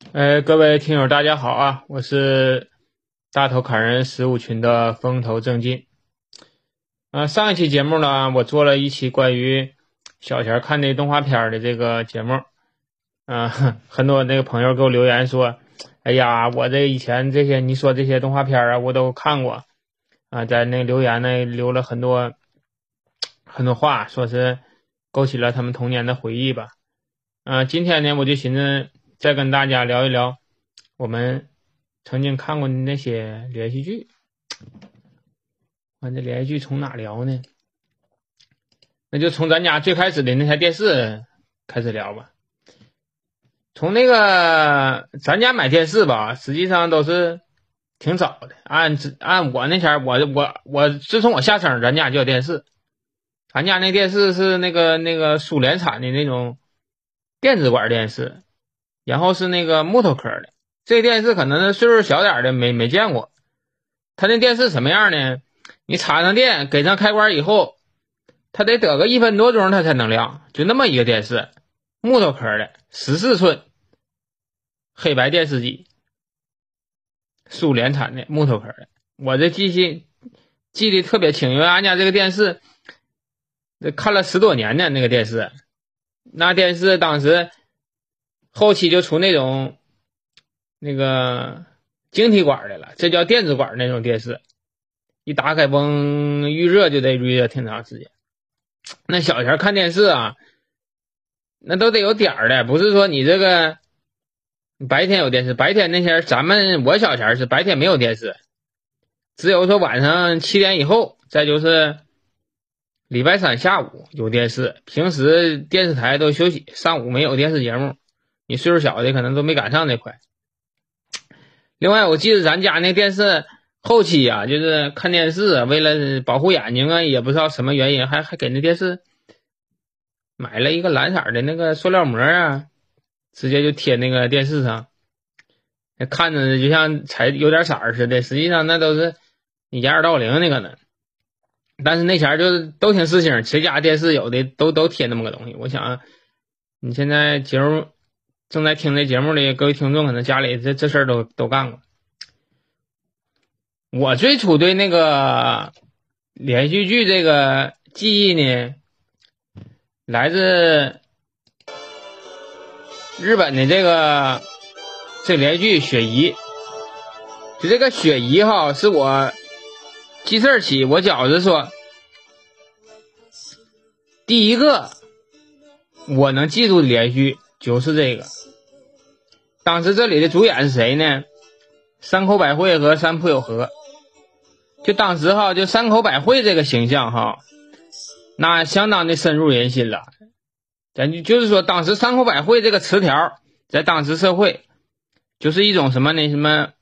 呃，各位听友，大家好啊！我是大头砍人十五群的风头正劲。啊，上一期节目呢，我做了一期关于小钱看的动画片的这个节目。嗯，很多那个朋友给我留言说：“哎呀，我这以前这些你说这些动画片啊，我都看过。”啊，在那留言呢留了很多很多话，说是勾起了他们童年的回忆吧。啊，今天呢，我就寻思。再跟大家聊一聊我们曾经看过的那些连续剧。完，这连续剧从哪聊呢？那就从咱家最开始的那台电视开始聊吧。从那个咱家买电视吧，实际上都是挺早的。按按我那前我我我自从我下生，咱家就有电视。咱家那电视是那个那个苏联产的那种电子管电视。然后是那个木头壳的，这电视可能是岁数小点的没没见过。它那电视什么样呢？你插上电，给上开关以后，它得得个一分多钟它才能亮。就那么一个电视，木头壳的，十四寸，黑白电视机，苏联产的木头壳的。我这记性记得特别清，因为俺家这个电视，这看了十多年呢。那个电视，那电视当时。后期就出那种那个晶体管的了，这叫电子管那种电视，一打开嘣预热就得预热挺长时间。那小前看电视啊，那都得有点儿的，不是说你这个白天有电视，白天那些咱们我小前是白天没有电视，只有说晚上七点以后，再就是礼拜三下午有电视，平时电视台都休息，上午没有电视节目。你岁数小的可能都没赶上那块。另外，我记得咱家那电视后期啊，就是看电视，为了保护眼睛啊，也不知道什么原因，还还给那电视买了一个蓝色的那个塑料膜啊，直接就贴那个电视上，看着就像才有点色似的，实际上那都是掩耳盗铃那个呢。但是那前儿就都挺实心，谁家电视有的都都贴那么个东西。我想你现在节目。正在听这节目的各位听众，可能家里这这事儿都都干过。我最初对那个连续剧这个记忆呢，来自日本的这个这连续剧《雪姨》。就这个《雪姨》哈，是我记事儿起，我觉着说，第一个我能记住的连续剧就是这个。当时这里的主演是谁呢？山口百惠和三浦友和。就当时哈，就山口百惠这个形象哈，那相当的深入人心了。咱就就是说，当时山口百惠这个词条，在当时社会，就是一种什么呢？什么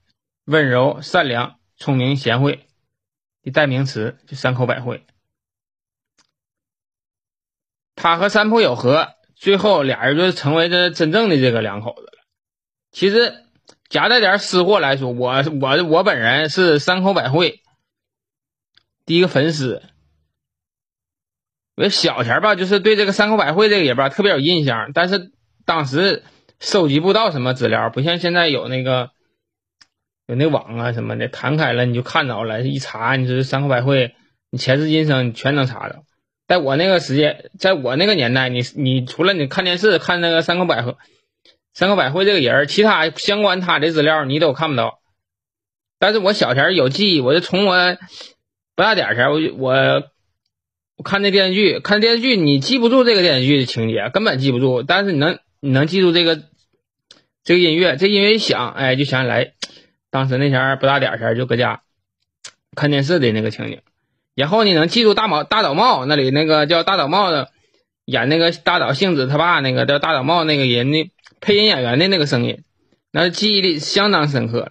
温柔、善良、聪明、贤惠的代名词，就山口百惠。他和三浦友和最后俩人就成为这真正的这个两口子。其实夹带点私货来说，我我我本人是山口百惠第一个粉丝。我小前吧，就是对这个山口百惠这个人吧特别有印象，但是当时收集不到什么资料，不像现在有那个有那网啊什么的，弹开了你就看着了，一查你是山口百惠，你前世今生你全能查着。在我那个时间，在我那个年代，你你除了你看电视看那个山口百惠。山口百惠这个人，其他相关他的资料你都看不到。但是我小前有记忆，我就从我不大点前，我我我看那电视剧，看电视剧，你记不住这个电视剧的情节，根本记不住。但是你能你能记住这个这个音乐，这音乐一响，哎，就想起来当时那前不大点前就搁家看电视的那个情景。然后你能记住大毛大岛茂那里那个叫大岛茂的演那个大岛幸子他爸那个叫大岛茂那个人的。配音演员的那个声音，那记忆力相当深刻。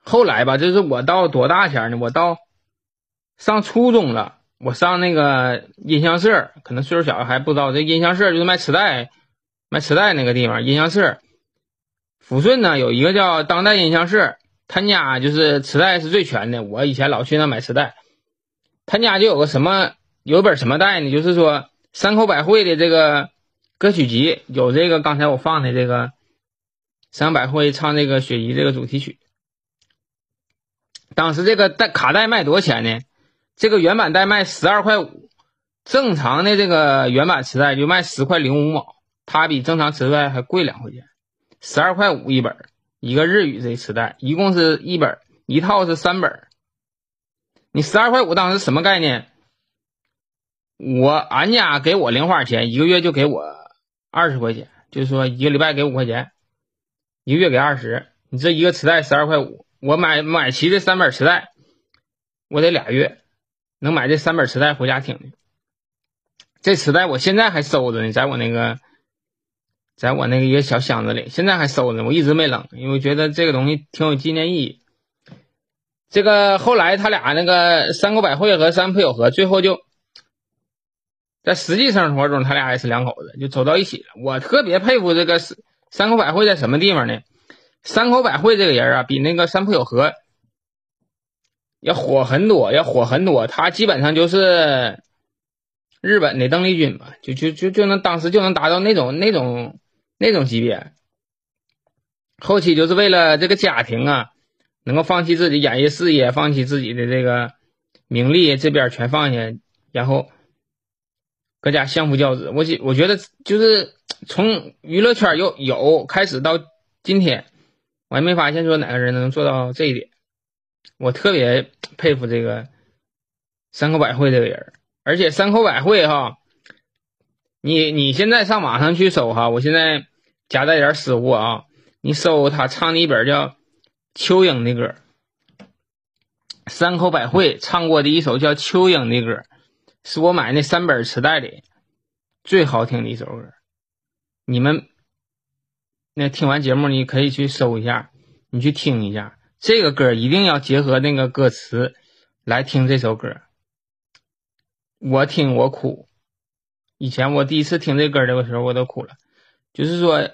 后来吧，就是我到多大前呢？我到上初中了，我上那个音像社，可能岁数小还不知道，这音像社就是卖磁带、卖磁带那个地方。音像社，抚顺呢有一个叫当代音像社，他家就是磁带是最全的。我以前老去那买磁带，他家就有个什么，有本什么带呢？就是说。山口百惠的这个歌曲集，有这个刚才我放的这个山口百惠唱这个雪姨这个主题曲。当时这个带卡带卖多少钱呢？这个原版带卖十二块五，正常的这个原版磁带就卖十块零五毛，它比正常磁带还贵两块钱，十二块五一本，一个日语这磁带，一共是一本，一套是三本。你十二块五当时什么概念？我俺家给我零花钱，一个月就给我二十块钱，就是说一个礼拜给五块钱，一个月给二十。你这一个磁带十二块五，我买买齐这三本磁带，我得俩月。能买这三本磁带回家听的，这磁带我现在还收着呢，在我那个，在我那个一个小箱子里，现在还收着，我一直没扔，因为觉得这个东西挺有纪念意义。这个后来他俩那个三口百汇和三浦友和最后就在实际生活中，他俩也是两口子，就走到一起了。我特别佩服这个山口百惠在什么地方呢？山口百惠这个人啊，比那个山浦友和。要火很多，要火很多。他基本上就是日本的邓丽君吧，就就就就能当时就能达到那种那种那种级别。后期就是为了这个家庭啊，能够放弃自己演艺事业，放弃自己的这个名利，这边全放下，然后搁家相夫教子。我觉我觉得就是从娱乐圈有有开始到今天，我还没发现说哪个人能做到这一点。我特别佩服这个山口百惠这个人，而且山口百惠哈，你你现在上网上去搜哈，我现在夹带点私货啊，你搜他唱的一本叫《秋英》的歌，山口百惠唱过的一首叫《秋英》的歌，是我买那三本磁带里最好听的一首歌。你们那听完节目，你可以去搜一下，你去听一下。这个歌一定要结合那个歌词来听这首歌。我听我哭，以前我第一次听这歌的时候我都哭了。就是说，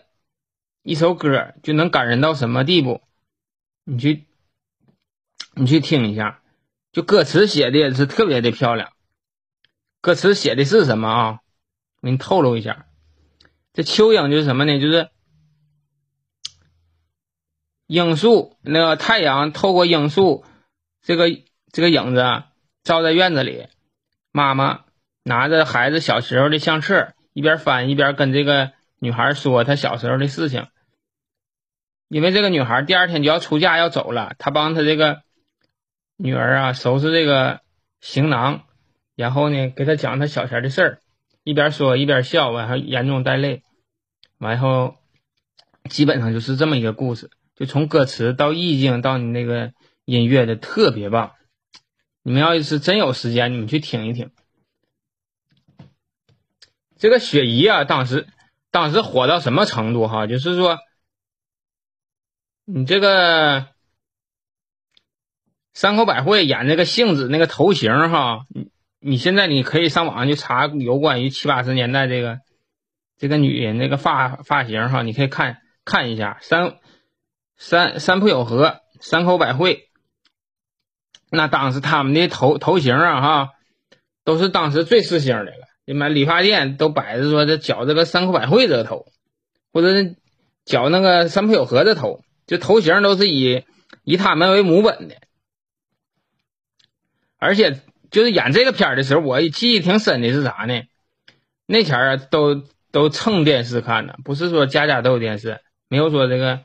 一首歌就能感人到什么地步？你去，你去听一下，就歌词写的也是特别的漂亮。歌词写的是什么啊？我给你透露一下，这蚯蚓就是什么呢？就是。樱树，那个太阳透过樱树，这个这个影子照在院子里。妈妈拿着孩子小时候的相册，一边翻一边跟这个女孩说她小时候的事情。因为这个女孩第二天就要出嫁要走了，她帮她这个女儿啊收拾这个行囊，然后呢给他讲他小时候的事儿，一边说一边笑，完还眼中带泪。完后基本上就是这么一个故事。就从歌词到意境到你那个音乐的特别棒，你们要是真有时间，你们去听一听。这个雪姨啊，当时当时火到什么程度哈？就是说，你这个山口百惠演那个杏子那个头型哈，你现在你可以上网上去查有关于七八十年代这个这个女人那个发发型哈，你可以看看一下三。三三浦友和、山口百惠，那当时他们的头头型啊，哈，都是当时最时兴的了。你买理发店都摆着说这绞这个山口百惠这个头，或者是绞那个三浦友和的头，就头型都是以以他们为母本的。而且就是演这个片儿的时候，我记忆挺深的是啥呢？那前儿，都都蹭电视看的，不是说家家都有电视，没有说这个。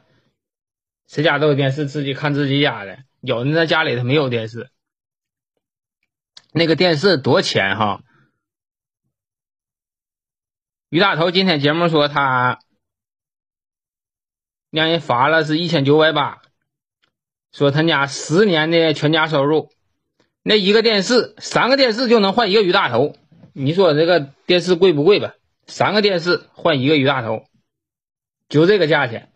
谁家都有电视，自己看自己家的。有的在家里头没有电视，那个电视多钱哈？于大头今天节目说他让人罚了是一千九百八，说他家十年的全家收入，那一个电视三个电视就能换一个鱼大头，你说这个电视贵不贵吧？三个电视换一个鱼大头，就这个价钱。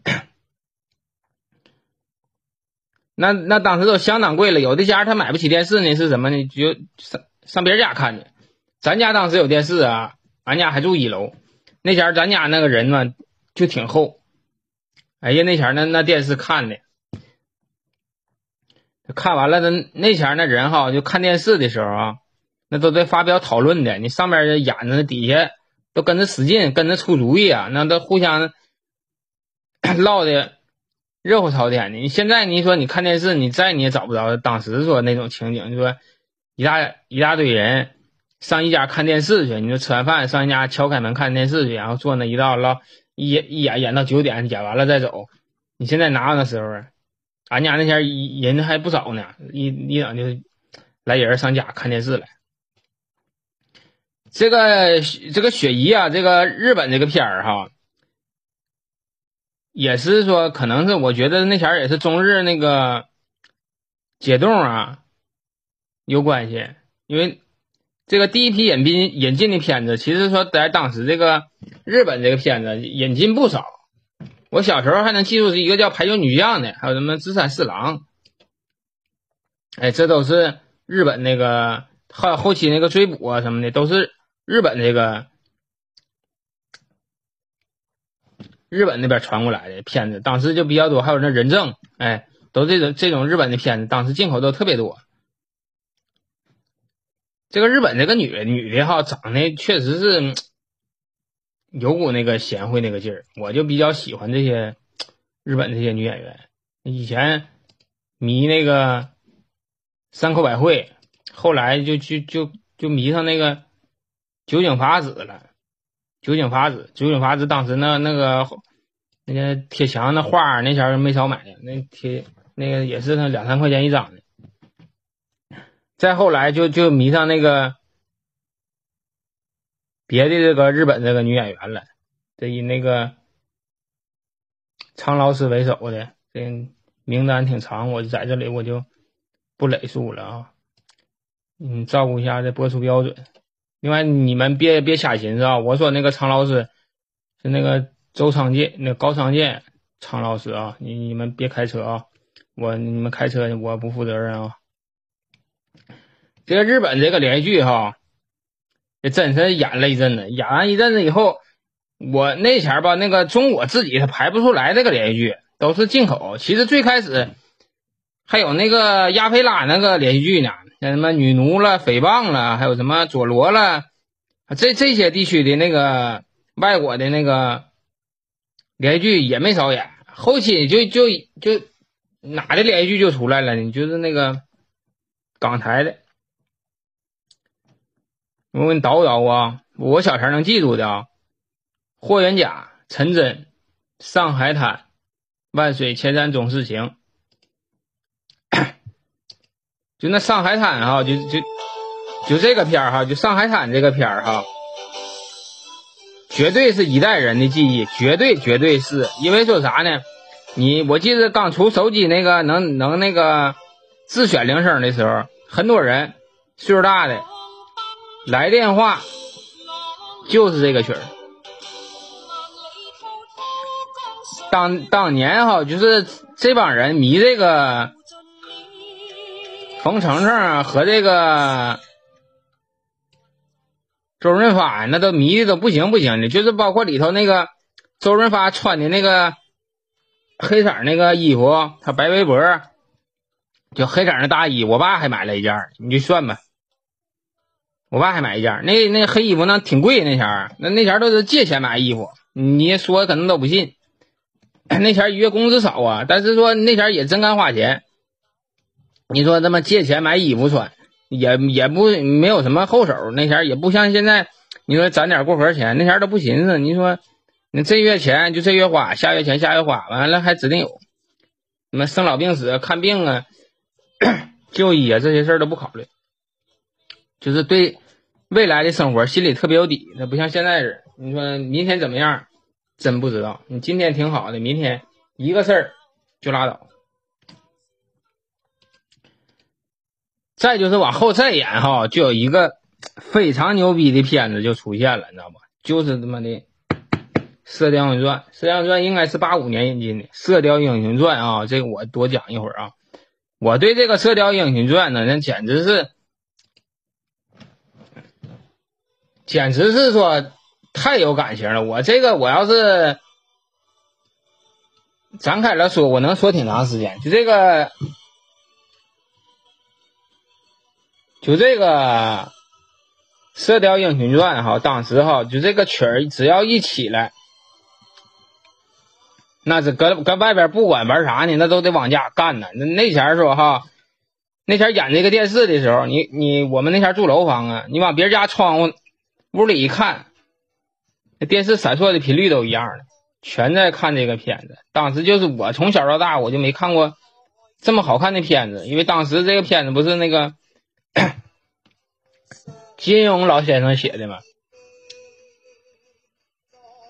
那那当时都相当贵了，有的家他买不起电视呢，是什么呢？就上上别人家看去。咱家当时有电视啊，俺家还住一楼，那前儿咱家那个人呢就挺厚。哎呀，那前儿那那电视看的，看完了那那前那人哈，就看电视的时候啊，那都在发表讨论的。你上边演着，底下都跟着使劲，跟着出主意啊，那都互相 唠的热火朝天的。你现在你说你看电视，你再你也找不着当时说那种情景，就说一大一大堆人上一家看电视去，你说吃完饭上一家敲开门看电视去，然后坐那一道唠一一演演到九点，演完了再走。你现在哪有那时候啊？俺家那前人还不少呢，一一整就来人上家看电视来。这个这个雪姨啊，这个日本这个片儿哈，也是说可能是我觉得那前儿也是中日那个解冻啊有关系，因为这个第一批引进引进的片子，其实说在当时这个日本这个片子引进不少。我小时候还能记住是一个叫《排球女将》的，还有什么《直三四郎》，哎，这都是日本那个后后期那个追捕啊什么的，都是日本这个日本那边传过来的片子，当时就比较多。还有那人证，哎，都这种这种日本的片子，当时进口都特别多。这个日本这个女女的哈，长得确实是。有股那个贤惠那个劲儿，我就比较喜欢这些日本这些女演员。以前迷那个山口百惠，后来就就就就迷上那个酒井法子了。酒井法子，酒井法子当时那那个那个贴墙那画那前儿没少买，那贴那个也是那两三块钱一张的。再后来就就迷上那个。别的这个日本这个女演员了，这以那个苍老师为首的，这名单挺长，我在这里我就不累述了啊。嗯，照顾一下这播出标准。另外，你们别别瞎寻思啊！我说那个苍老师是那个周昌建，那高昌建苍老师啊，你你们别开车啊！我你们开车我不负责任啊。这个日本这个连续剧哈。也真是演了一阵子，演完一阵子以后，我那前吧，那个中国自己他排不出来这个连续剧，都是进口。其实最开始还有那个亚非拉那个连续剧呢，像什么女奴了、诽谤了，还有什么佐罗了，这这些地区的那个外国的那个连续剧也没少演。后期就就就哪的连续剧就出来了呢？就是那个港台的。我给你叨叨啊，我小前能记住的啊，霍元甲、陈真、上海滩、万水千山总是情，就那上海滩哈，就就就这个片儿哈，就上海滩这个片儿哈，绝对是一代人的记忆，绝对绝对是因为说啥呢？你我记得刚出手机那个能能那个自选铃声的时候，很多人岁数大的。来电话就是这个曲儿。当当年哈，就是这帮人迷这个冯程程和这个周润发，那都迷的都不行不行的。就是包括里头那个周润发穿的那个黑色那个衣服，他白围脖，就黑色那大衣，我爸还买了一件，你就算吧。我爸还买一件，那那黑衣服那挺贵，那前儿那那前儿都是借钱买衣服，你说可能都不信。那前儿月工资少啊，但是说那前儿也真敢花钱。你说他妈借钱买衣服穿，也也不没有什么后手。那前儿也不像现在，你说攒点过河钱，那前儿都不寻思。你说你这月钱就这月花，下月钱下月花，完了还指定有什么生老病死、看病啊、就医啊这些事儿都不考虑，就是对。未来的生活心里特别有底，那不像现在似的。你说明天怎么样，真不知道。你今天挺好的，明天一个事儿就拉倒。再就是往后再演哈，就有一个非常牛逼的片子就出现了，你知道吧？就是他妈的《射雕英雄传》。《射雕英雄传》应该是八五年引进的，《射雕英雄传》啊，这个我多讲一会儿啊。我对这个《射雕英雄传》呢，那简直是。简直是说太有感情了，我这个我要是展开了说，我能说挺长时间。就这个，就这个射雕英雄传》哈，当时哈就这个曲儿只要一起来，那是搁搁外边不管玩啥呢，那都得往家干呢。那那前说哈，那前演这个电视的时候，你你我们那前住楼房啊，你往别人家窗户屋里一看，那电视闪烁的频率都一样的，全在看这个片子。当时就是我从小到大我就没看过这么好看的片子，因为当时这个片子不是那个。金庸老先生写的吗，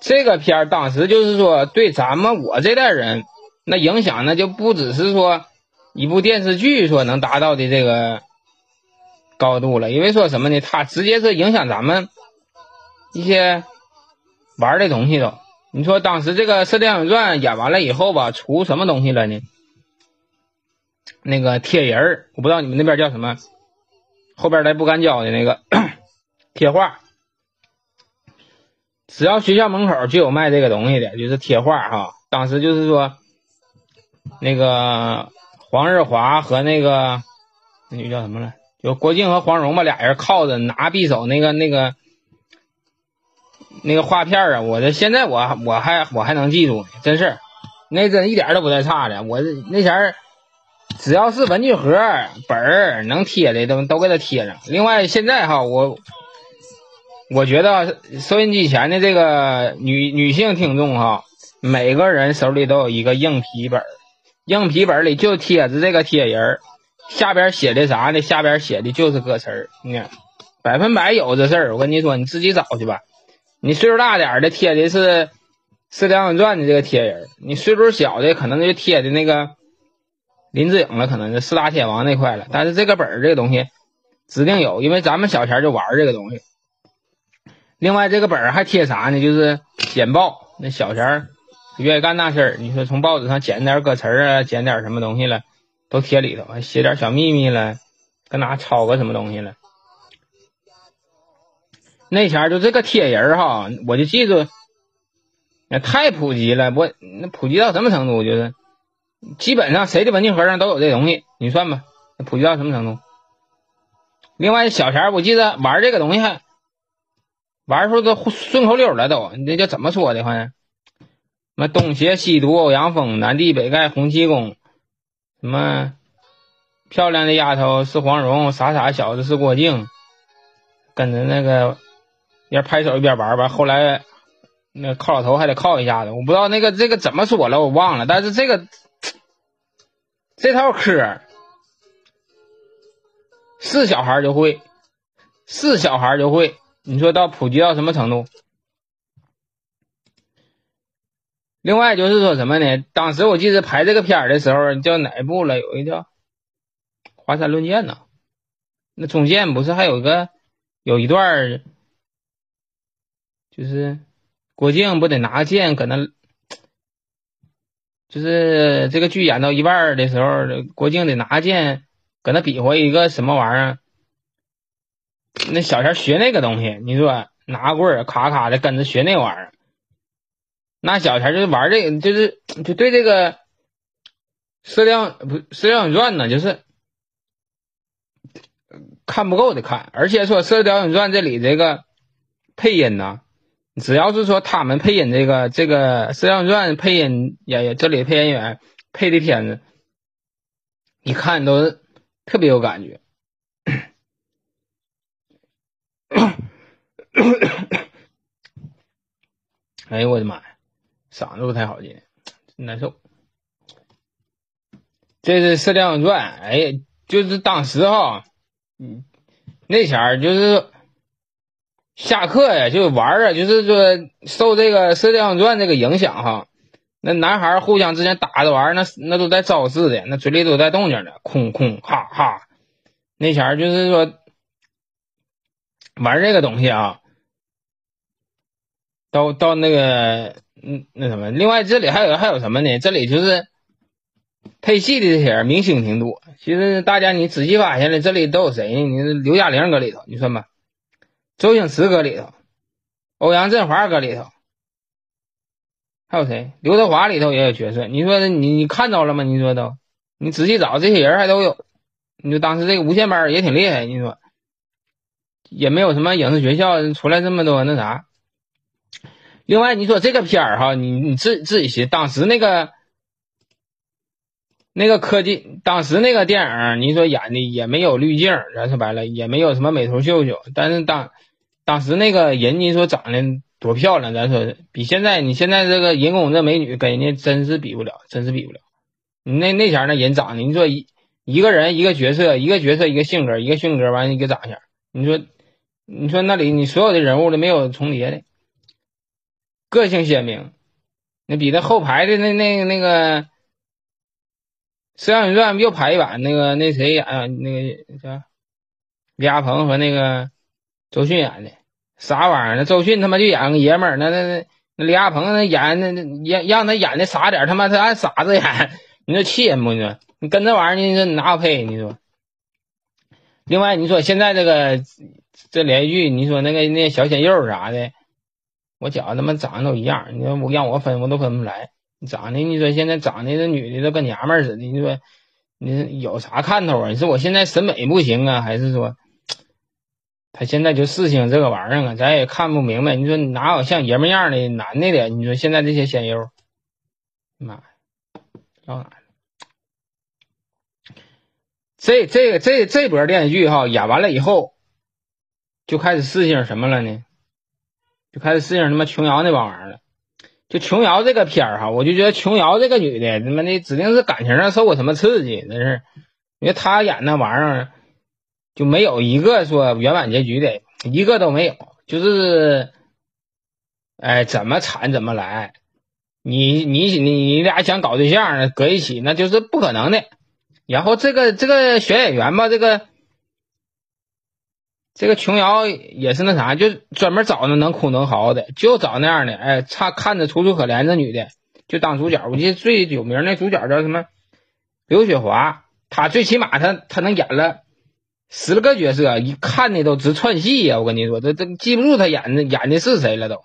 这个片儿当时就是说对咱们我这代人那影响，那就不只是说一部电视剧所能达到的这个高度了，因为说什么呢？它直接是影响咱们一些玩的东西都。你说当时这个《射雕英雄传》演完了以后吧，出什么东西了呢？那个铁人儿，我不知道你们那边叫什么。后边来不敢教的那个 贴画，只要学校门口就有卖这个东西的，就是贴画哈。当时就是说，那个黄日华和那个那女叫什么了？就郭靖和黄蓉吧，俩人靠着拿匕首，那个那个那个画片啊，我这现在我我还我还能记住呢，真是，那真一点都不带差的。我那前儿。只要是文具盒本儿能贴的都都给它贴上。另外，现在哈，我我觉得收音机前的这个女女性听众哈，每个人手里都有一个硬皮本儿，硬皮本里就贴着这个贴人儿，下边写的啥呢？下边写的就是歌词儿，你看，百分百有这事儿。我跟你说，你自己找去吧。你岁数大点的贴的是《射雕英雄传》的这个贴人，你岁数小的可能就贴的那个。林志颖了，可能是四大天王那块了，但是这个本儿这个东西指定有，因为咱们小前就玩这个东西。另外这个本儿还贴啥呢？就是剪报，那小前愿意干那事儿。你说从报纸上剪点歌词啊，剪点什么东西了，都贴里头，写点小秘密了，搁哪抄个什么东西了。那前就这个贴人儿哈，我就记住，那太普及了，我那普及到什么程度？就是。基本上谁的文具盒上都有这东西，你算吧，普及到什么程度？另外，小前我记得玩这个东西还玩出都顺口溜了，都那叫怎么说的？好像什么东邪西毒欧阳锋，南帝北丐洪七公，什么漂亮的丫头是黄蓉，傻傻小子是郭靖，跟着那个一边拍手一边玩吧。后来那靠老头还得靠一下子，我不知道那个这个怎么说了，我忘了，但是这个。这套嗑是小孩就会，是小孩就会。你说到普及到什么程度？另外就是说什么呢？当时我记得拍这个片儿的时候，叫哪一部了？有一叫《华山论剑》呢。那中间不是还有个有一段就是郭靖不得拿剑搁那。就是这个剧演到一半的时候，郭靖得拿剑搁那比划一个什么玩意儿。那小前学那个东西，你说拿棍儿咔咔的跟着学那玩意儿。那小前就是玩这个，就是就对这个《射雕》不《射雕英雄传》呢，就是看不够的看。而且说《射雕英雄传》这里这个配音呢。只要是说他们配音这个这个《射雕英雄传》配音演员，这里配音演员配的片子，一看都是特别有感觉。哎呦我的妈呀，嗓子不太好听，难受。这是《射雕英雄传》，哎，就是当时哈，嗯，那前儿就是。下课呀，就玩啊，就是说受这个《射雕英雄传》这个影响哈，那男孩互相之间打着玩，那那都带招式的，那嘴里都带动静的，空空哈哈。那前儿就是说玩这个东西啊，到到那个嗯那什么，另外这里还有还有什么呢？这里就是配戏的这些人明星挺多。其实大家你仔细发现了，这里都有谁？你刘嘉玲搁里头，你说吧。周星驰搁里头，欧阳震华搁里头，还有谁？刘德华里头也有角色。你说你你看着了吗？你说都，你仔细找这些人还都有。你说当时这个无线班也挺厉害。你说，也没有什么影视学校出来这么多那啥。另外，你说这个片儿哈，你你自自己寻，当时那个那个科技，当时那个电影，你说演的也没有滤镜，咱说白了也没有什么美图秀秀，但是当当时那个人，你说长得多漂亮，咱说比现在你现在这个人工这美女跟人家真是比不了，真是比不了。你那那前那人长得，你说一一个人一个角色，一个角色一个性格，一个性格完一个长相，你说你说那里你所有的人物都没有重叠的。个性鲜明，那比那后排的那那那个《射雕英雄传》又排一版，那个那谁演啊？那个叫，李亚鹏和那个周迅演的啥玩意儿？那周迅他妈就演个爷们儿，那那那那李亚鹏那演那让让他演的傻点，他妈他按傻子演，你说气人不？你说你跟这玩意儿，你说哪有配？你说，另外你说现在这个这连续剧，你说那个那小鲜肉啥的。我觉他妈长得都一样，你说我让我分我都分不出来。长得你说现在长得这女的都跟娘们儿似的，你说你有啥看头啊？你说我现在审美不行啊，还是说他现在就事情这个玩意儿啊？咱也看不明白。你说哪有像爷们样的男的的？你说现在这些鲜肉，妈呀，到哪了？这这这这波电视剧哈演完了以后，就开始四星什么了呢？就开始适应他妈琼瑶那帮玩意儿了，就琼瑶这个片儿哈，我就觉得琼瑶这个女的他妈的指定是感情上受过什么刺激，那是，因为她演那玩意儿就没有一个说圆满结局的，一个都没有，就是，哎，怎么惨怎么来，你你你你俩想搞对象搁一起，那就是不可能的。然后这个这个选演员吧，这个。这个琼瑶也是那啥，就专门找那能哭能嚎的，就找那样的，哎，差看着楚楚可怜的女的，就当主角。我记得最有名的主角叫什么？刘雪华。她最起码她她能演了十来个角色，一看的都直串戏呀！我跟你说，这这记不住他演的演的是谁了都。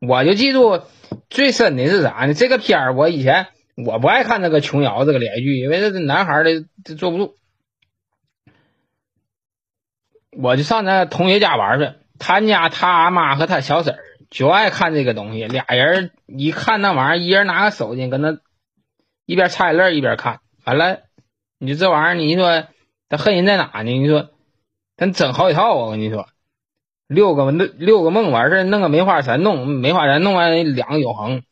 我就记住最深的是啥呢？这个片儿我以前我不爱看那个琼瑶这个连续剧，因为这男孩的坐不住。我就上那同学家玩去，他家他妈和他小婶儿就爱看这个东西，俩人一看那玩意儿，一人拿个手机跟那一边擦眼泪一边看。完了，你这玩意儿，你说他恨人在哪呢？你说他整好几套，我跟你说，六个六个梦完事，弄个梅花三弄，梅花三弄完两个永恒，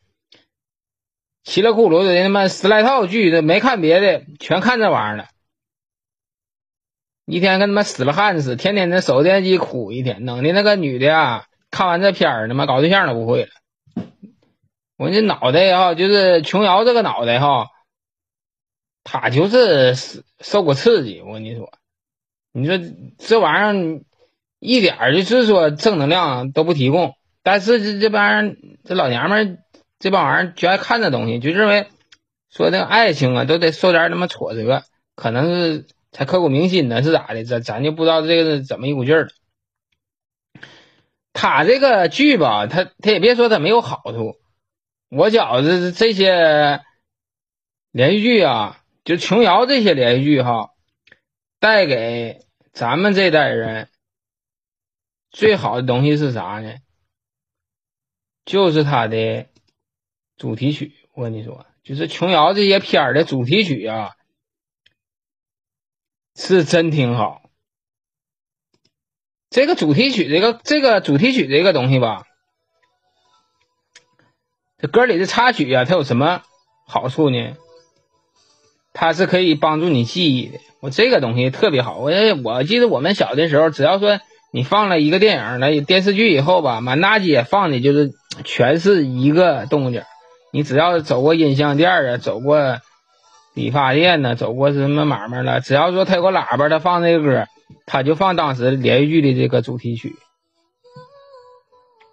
稀里咕噜的他妈十来套剧，都没看别的，全看这玩意儿了。一天跟他妈死了汉似，天天那守电机哭一天，弄的那个女的啊，看完这片儿，他妈搞对象都不会了。我这脑袋哈，就是琼瑶这个脑袋哈，他就是受过刺激。我跟你说，你说这玩意儿一点儿就是说正能量都不提供，但是这这帮这老娘们这帮玩意儿就爱看这东西，就认为说那个爱情啊都得受点他妈挫折，可能是。才刻骨铭心呢，是咋的？咱咱就不知道这个是怎么一股劲儿了。他这个剧吧，他他也别说他没有好处。我觉着这些连续剧啊，就琼瑶这些连续剧哈，带给咱们这代人最好的东西是啥呢？就是它的主题曲。我跟你说，就是琼瑶这些片儿的主题曲啊。是真挺好，这个主题曲，这个这个主题曲这个东西吧，这歌里的插曲啊，它有什么好处呢？它是可以帮助你记忆的。我这个东西特别好。我我记得我们小的时候，只要说你放了一个电影了电视剧以后吧，满大街放的就是全是一个动静。你只要走过音像店啊，走过。理发店呢，走过什么买卖了？只要说他有个喇叭，他放这个歌，他就放当时连续剧的这个主题曲，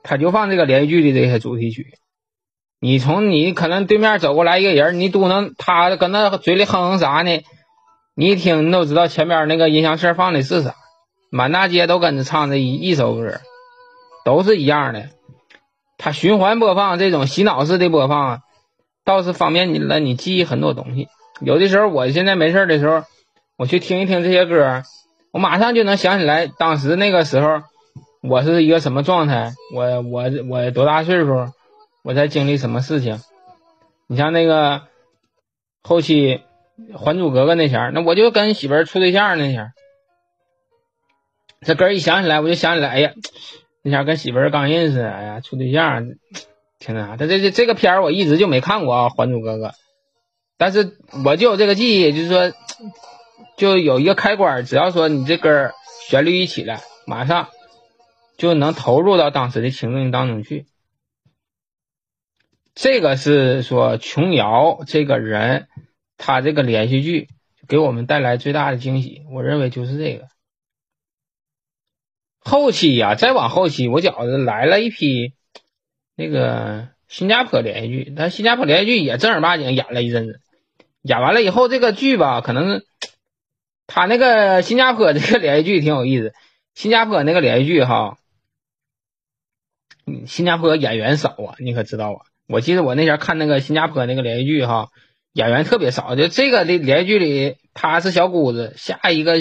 他就放这个连续剧的这些主题曲。你从你可能对面走过来一个人，你嘟囔他搁那嘴里哼哼啥呢？你一听，你都知道前边那个音响室放的是啥。满大街都跟着唱这一一首歌，都是一样的。他循环播放这种洗脑式的播放，倒是方便你了，你记忆很多东西。有的时候，我现在没事的时候，我去听一听这些歌，我马上就能想起来当时那个时候我是一个什么状态，我我我多大岁数，我在经历什么事情。你像那个后期《还珠格格》那前儿，那我就跟媳妇儿处对象那前儿，这歌一想起来，我就想起来，哎呀，那前儿跟媳妇儿刚认识，哎呀，处对象，挺那啥。但这这这个片儿我一直就没看过啊，《还珠格格》，但是我就有这个记忆，就是说。就有一个开关，只要说你这根旋律一起来，马上就能投入到当时的情境当中去。这个是说琼瑶这个人，他这个连续剧给我们带来最大的惊喜，我认为就是这个。后期呀，再往后期，我觉着来了一批那个新加坡连续剧，但新加坡连续剧也正儿八经演了一阵子，演完了以后，这个剧吧，可能。他那个新加坡这个连续剧挺有意思，新加坡那个连续剧哈，新加坡演员少啊，你可知道啊？我记得我那前看那个新加坡那个连续剧哈，演员特别少，就这个的连续剧里他是小姑子，下一个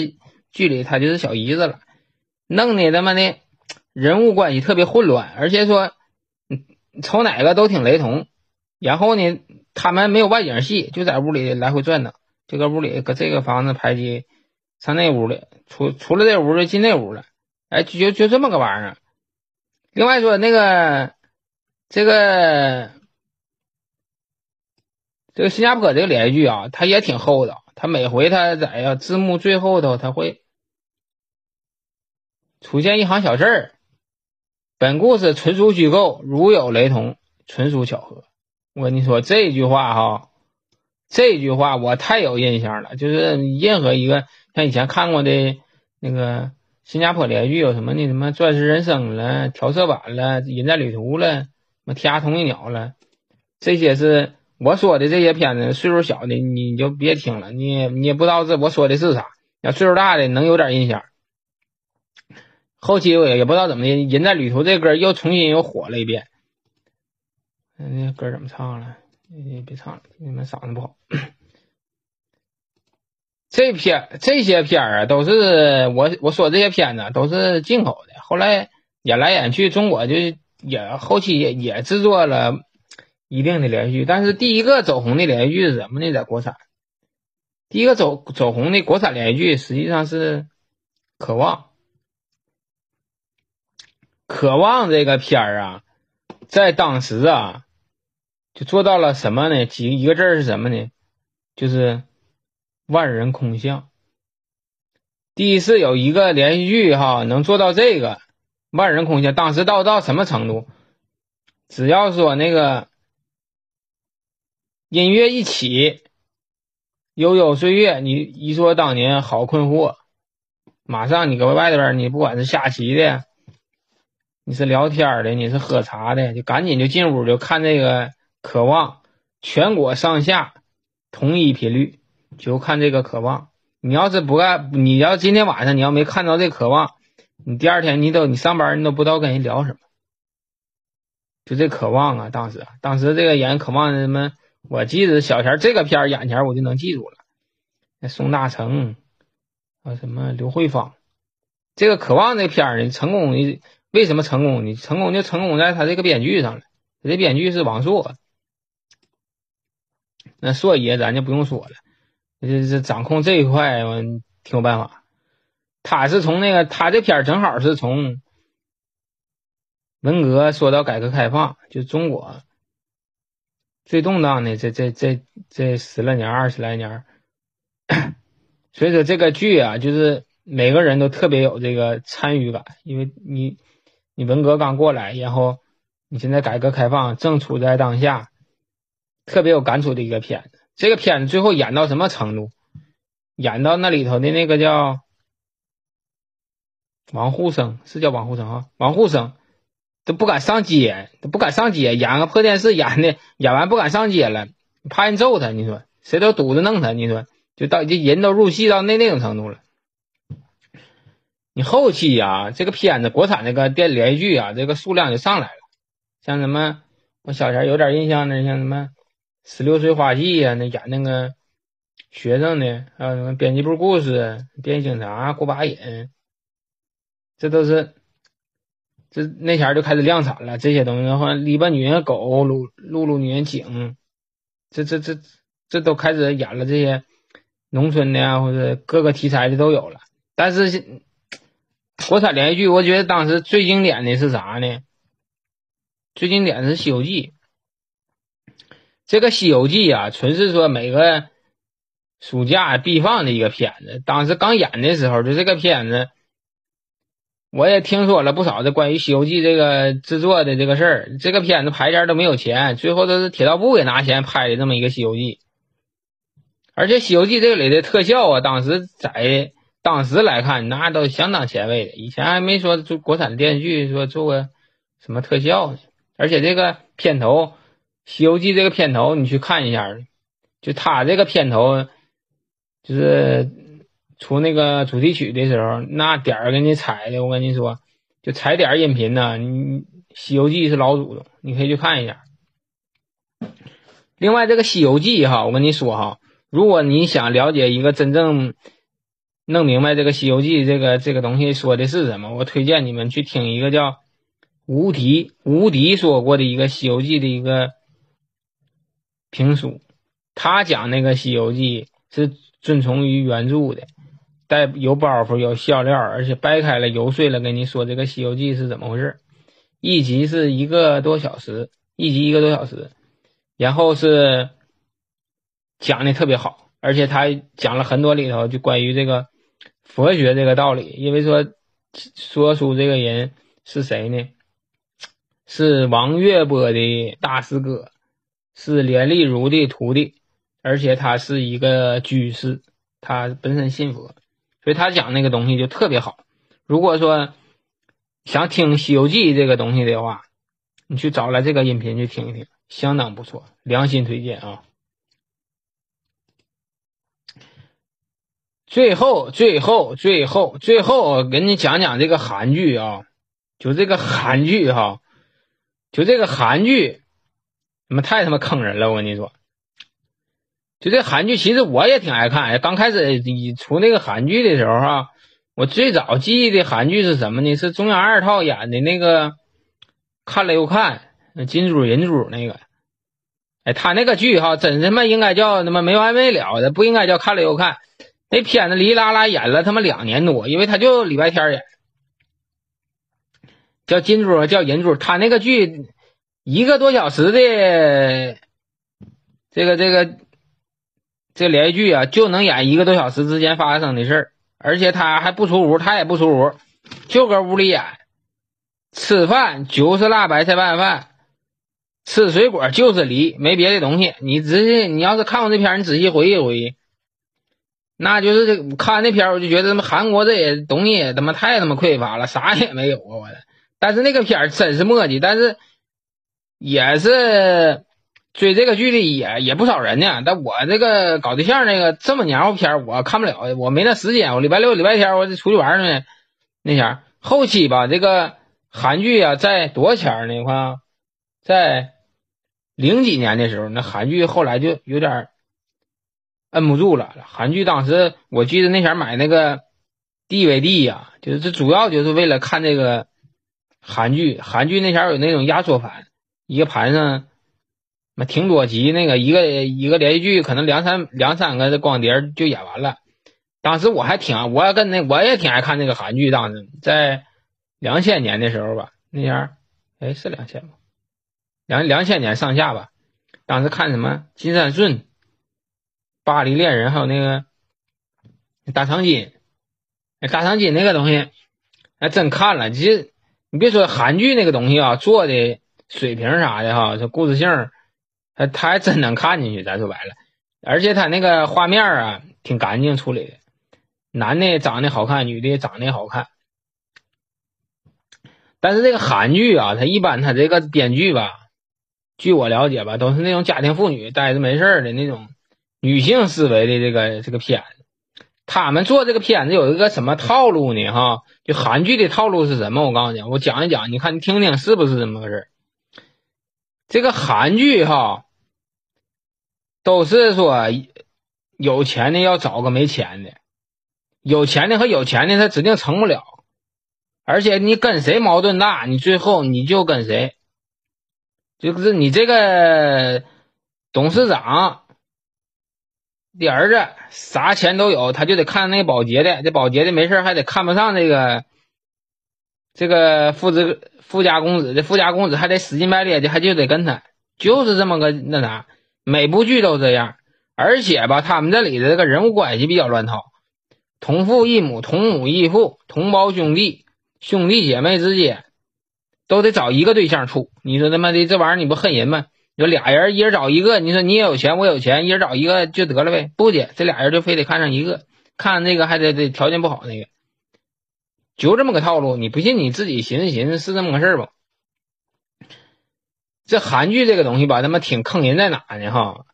剧里他就是小姨子了，弄的他妈的人物关系特别混乱，而且说瞅哪个都挺雷同，然后呢，他们没有外景戏，就在屋里来回转腾，这个屋里搁这个房子拍的。上那屋里，出出了这屋就进那屋了，哎，就就这么个玩意儿。另外说那个这个这个新加坡这个连续剧啊，它也挺厚道，它每回它在呀字幕最后头，它会出现一行小字儿：“本故事纯属虚构，如有雷同，纯属巧合。”我跟你说这句话哈，这句话我太有印象了，就是任何一个。像以前看过的那个新加坡连续剧有什么那？什么《钻石人生》了，《调色板》了，《人在旅途》了，什么《天涯同命鸟》了，这些是我说的这些片子。岁数小的你就别听了，你你也不知道这我说的是啥。要岁数大的能有点印象。后期我也也不知道怎么的，《人在旅途》这歌又重新又火了一遍。那歌怎么唱了？你别唱了，你们嗓子不好。这片这些片啊，都是我我说这些片子都是进口的。后来演来演去，中国就也后期也也制作了一定的连续。但是第一个走红的连续剧是什么呢？在国产，第一个走走红的国产连续剧实际上是《渴望》。《渴望》这个片儿啊，在当时啊，就做到了什么呢？几一个字是什么呢？就是。万人空巷，第一次有一个连续剧哈能做到这个万人空巷，当时到到什么程度？只要说那个音乐一起，悠悠岁月，你一说当年好困惑，马上你搁外边，你不管是下棋的，你是聊天的，你是喝茶的，就赶紧就进屋就看这个渴望，全国上下同一频率。就看这个渴望，你要是不干，你要今天晚上你要没看到这渴望，你第二天你都你上班你都不知道跟人聊什么。就这渴望啊，当时当时这个演渴望什么，我记得小前这个片儿眼前我就能记住了，那宋大成啊什么刘慧芳，这个渴望这片儿呢成功的为什么成功呢？成功就成功在他这个编剧上了，他这编剧是王朔，那朔爷咱就不用说了。这这掌控这一块，我挺有办法。他是从那个他这片正好是从文革说到改革开放，就中国最动荡的这这这这十来年、二十来年。所以说这个剧啊，就是每个人都特别有这个参与感，因为你你文革刚过来，然后你现在改革开放正处在当下，特别有感触的一个片子。这个片子最后演到什么程度？演到那里头的那个叫王沪生，是叫王沪生啊？王沪生都不敢上街，都不敢上街，演个破电视演的，演完不敢上街了，怕人揍他。你说谁都堵着弄他？你说就到这人都入戏到那那种程度了。你后期呀，这个片子国产那个电连续剧啊，这个数量就上来了。像什么我小前有点印象的，像什么。十六岁花季呀，那演那个学生的，还有什么编辑部故事、变形警察、过把瘾，这都是这那前就开始量产了。这些东西的话，篱笆女人狗、露露露女人井，这这这这都开始演了。这些农村的呀，或者各个题材的都有了。但是国产连续剧，我觉得当时最经典的是啥呢？最经典的是《西游记》。这个《西游记》啊，纯是说每个。暑假必放的一个片子，当时刚演的时候，就这个片子，我也听说了不少的关于《西游记》这个制作的这个事儿。这个片子拍前都没有钱，最后都是铁道部给拿钱拍的这么一个《西游记》。而且《西游记》这里的特效啊，当时在当时来看，那都相当前卫的。以前还没说做国产电视剧说做个什么特效呢。而且这个片头《西游记》这个片头，你去看一下，就他这个片头。就是出那个主题曲的时候，那点儿给你踩的，我跟你说，就踩点音频呢。你《西游记》是老祖宗，你可以去看一下。另外，这个《西游记》哈，我跟你说哈，如果你想了解一个真正弄明白这个《西游记》这个这个东西说的是什么，我推荐你们去听一个叫吴迪吴迪说过的一个《西游记》的一个评书，他讲那个《西游记》是。遵从于原著的，带有包袱、有笑料，而且掰开了揉碎了跟你说这个《西游记》是怎么回事。一集是一个多小时，一集一个多小时，然后是讲的特别好，而且他讲了很多里头就关于这个佛学这个道理。因为说说书这个人是谁呢？是王月波的大师哥，是连丽如的徒弟。而且他是一个居士，他本身信佛，所以他讲那个东西就特别好。如果说想听《西游记》这个东西的话，你去找来这个音频去听一听，相当不错，良心推荐啊！最后，最后，最后，最后，我给你讲讲这个韩剧啊，就这个韩剧哈，就这个韩剧，他妈太他妈坑人了！我跟你说。就这韩剧，其实我也挺爱看。刚开始一出那个韩剧的时候，哈，我最早记忆的韩剧是什么呢？是中央二套演的那个，看了又看，金珠银珠那个。哎，他那个剧哈，真他妈应该叫他妈没完没了的，不应该叫看了又看。那片子哩啦啦演了他妈两年多，因为他就礼拜天演，叫金珠叫银珠。他那个剧一个多小时的，这个这个。这连续剧啊，就能演一个多小时之间发生的事儿，而且他还不出屋，他也不出屋，就搁屋里演。吃饭就是辣白菜拌饭，吃水果就是梨，没别的东西。你仔细，你要是看过这片你仔细回忆回忆，那就是这看那片我就觉得他妈韩国这些东西他妈太他妈匮乏了，啥也没有啊！我的，但是那个片真是墨迹，但是也是。追这个剧的也也不少人呢，但我这个搞对象那个这么黏糊片我看不了，我没那时间。我礼拜六、礼拜天我得出去玩呢。那前后期吧，这个韩剧啊，在多少钱呢？我看，在零几年的时候，那韩剧后来就有点摁不住了。韩剧当时我记得那前买那个 DVD 呀，就是这主要就是为了看这个韩剧。韩剧那前有那种压缩盘，一个盘上。挺多集，那个一个一个连续剧，可能两三两三个光碟就演完了。当时我还挺，我跟那我也挺爱看那个韩剧。当时在两千年的时候吧，那前哎是两千吗？两两千年上下吧。当时看什么《金三顺》《巴黎恋人》，还有那个《大长今》。《大长今》那个东西，还真看了。其实你别说韩剧那个东西啊，做的水平啥的哈，这故事性。他他还真能看进去，咱说白了，而且他那个画面啊，挺干净处理的，男的长得好看，女的长得好看。但是这个韩剧啊，他一般他这个编剧吧，据我了解吧，都是那种家庭妇女待着没事的那种女性思维的这个这个片子。他们做这个片子有一个什么套路呢？哈，就韩剧的套路是什么？我告诉你，我讲一讲，你看你听听是不是这么回事？这个韩剧哈。都是说有钱的要找个没钱的，有钱的和有钱的他指定成不了。而且你跟谁矛盾大，你最后你就跟谁。就是你这个董事长的儿子啥钱都有，他就得看那保洁的，这保洁的没事还得看不上这个这个富子富家公子，这富家公子还得死乞白咧的，还就得跟他，就是这么个那啥，每部剧都这样。而且吧，他们这里的这个人物关系比较乱套，同父异母、同母异父、同胞兄弟、兄弟姐妹之间都得找一个对象处。你说他妈的这玩意儿你不恨人吗？有俩人一人找一个，你说你也有钱我有钱，一人找一个就得了呗？不的，这俩人就非得看上一个，看那个还得得条件不好那个，就这么个套路。你不信你自己寻思寻思，是这么个事儿不？这韩剧这个东西吧，他妈挺坑人在哪呢？哈。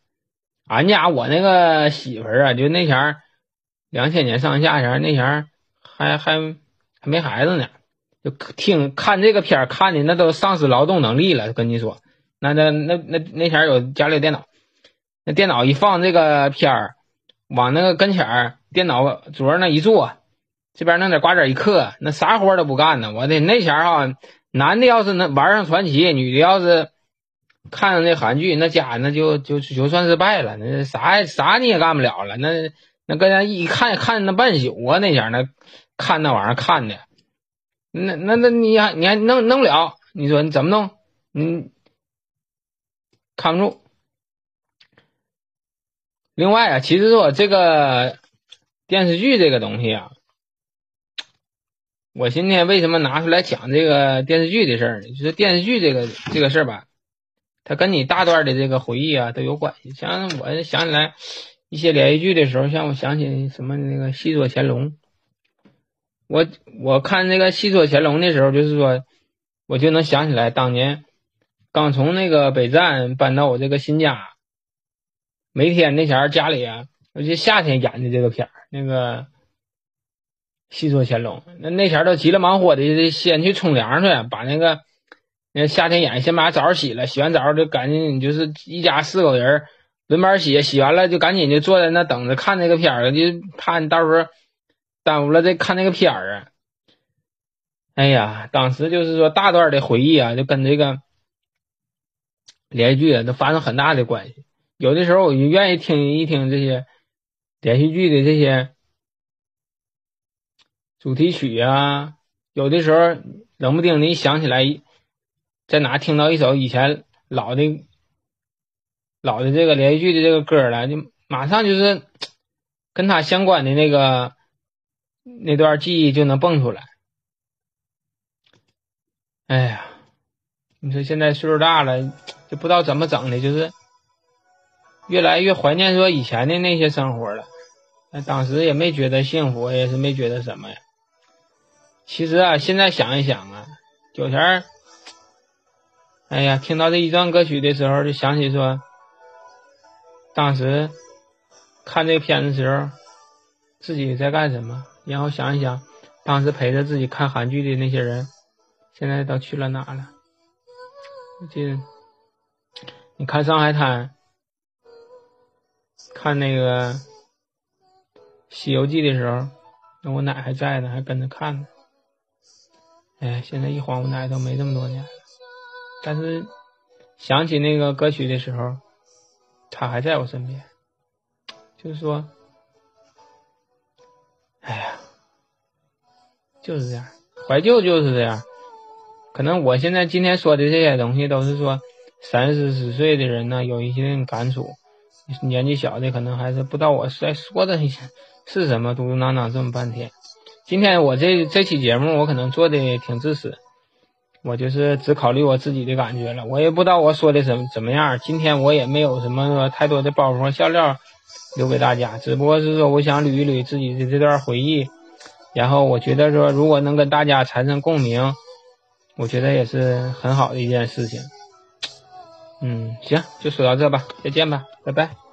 俺家我那个媳妇儿啊，就那前儿两千年上下前儿那前儿还还还没孩子呢，就听看这个片儿看的那都丧失劳动能力了。跟你说，那那那那那前儿有家里有电脑，那电脑一放这个片儿，往那个跟前儿电脑桌那一坐，这边弄点瓜子一嗑，那啥活都不干呢。我的那前儿哈，男的要是能玩上传奇，女的要是。看那韩剧，那家那就就就算是败了，那啥啥你也干不了了。那那跟人一看看那半宿啊，那家那看那玩意儿看的，那那那你还你还弄弄不了？你说你怎么弄？你看不住。另外啊，其实说这个电视剧这个东西啊，我今天为什么拿出来讲这个电视剧的事儿呢？就是电视剧这个这个事儿吧。它跟你大段的这个回忆啊都有关系。像我想起来一些连续剧的时候，像我想起什么那个《戏说乾隆》，我我看那个《戏说乾隆》的时候，就是说我就能想起来当年刚从那个北站搬到我这个新家，每天那前家里啊，尤其夏天演的这个片儿，那个《戏说乾隆》，那那前都急了忙活的，先去冲凉去，把那个。那夏天演，先把澡洗了，洗完澡就赶紧，就是一家四口人轮班洗，洗完了就赶紧就坐在那等着看那个片儿，就怕你到时候耽误了这看那个片儿啊。哎呀，当时就是说大段的回忆啊，就跟这个连续剧啊都发生很大的关系。有的时候我就愿意听一听这些连续剧的这些主题曲啊，有的时候冷不丁的一想起来。在哪听到一首以前老的、老的这个连续剧的这个歌了，就马上就是跟他相关的那个那段记忆就能蹦出来。哎呀，你说现在岁数大了，就不知道怎么整的，就是越来越怀念说以前的那些生活了。那当时也没觉得幸福，也是没觉得什么呀。其实啊，现在想一想啊，有前。哎呀，听到这一段歌曲的时候，就想起说，当时看这个片子时候，自己在干什么？然后想一想，当时陪着自己看韩剧的那些人，现在都去了哪了？这，你看《上海滩》，看那个《西游记》的时候，那我奶还在呢，还跟着看呢。哎，现在一晃，我奶都没这么多年了。但是想起那个歌曲的时候，他还在我身边。就是说，哎呀，就是这样，怀旧就是这样。可能我现在今天说的这些东西，都是说三四十岁的人呢有一些感触，年纪小的可能还是不知道我在说的是什么，嘟嘟囔囔这么半天。今天我这这期节目，我可能做的挺自私。我就是只考虑我自己的感觉了，我也不知道我说的怎怎么样。今天我也没有什么太多的包袱和笑料留给大家，只不过是说我想捋一捋自己的这段回忆，然后我觉得说如果能跟大家产生共鸣，我觉得也是很好的一件事情。嗯，行，就说到这吧，再见吧，拜拜。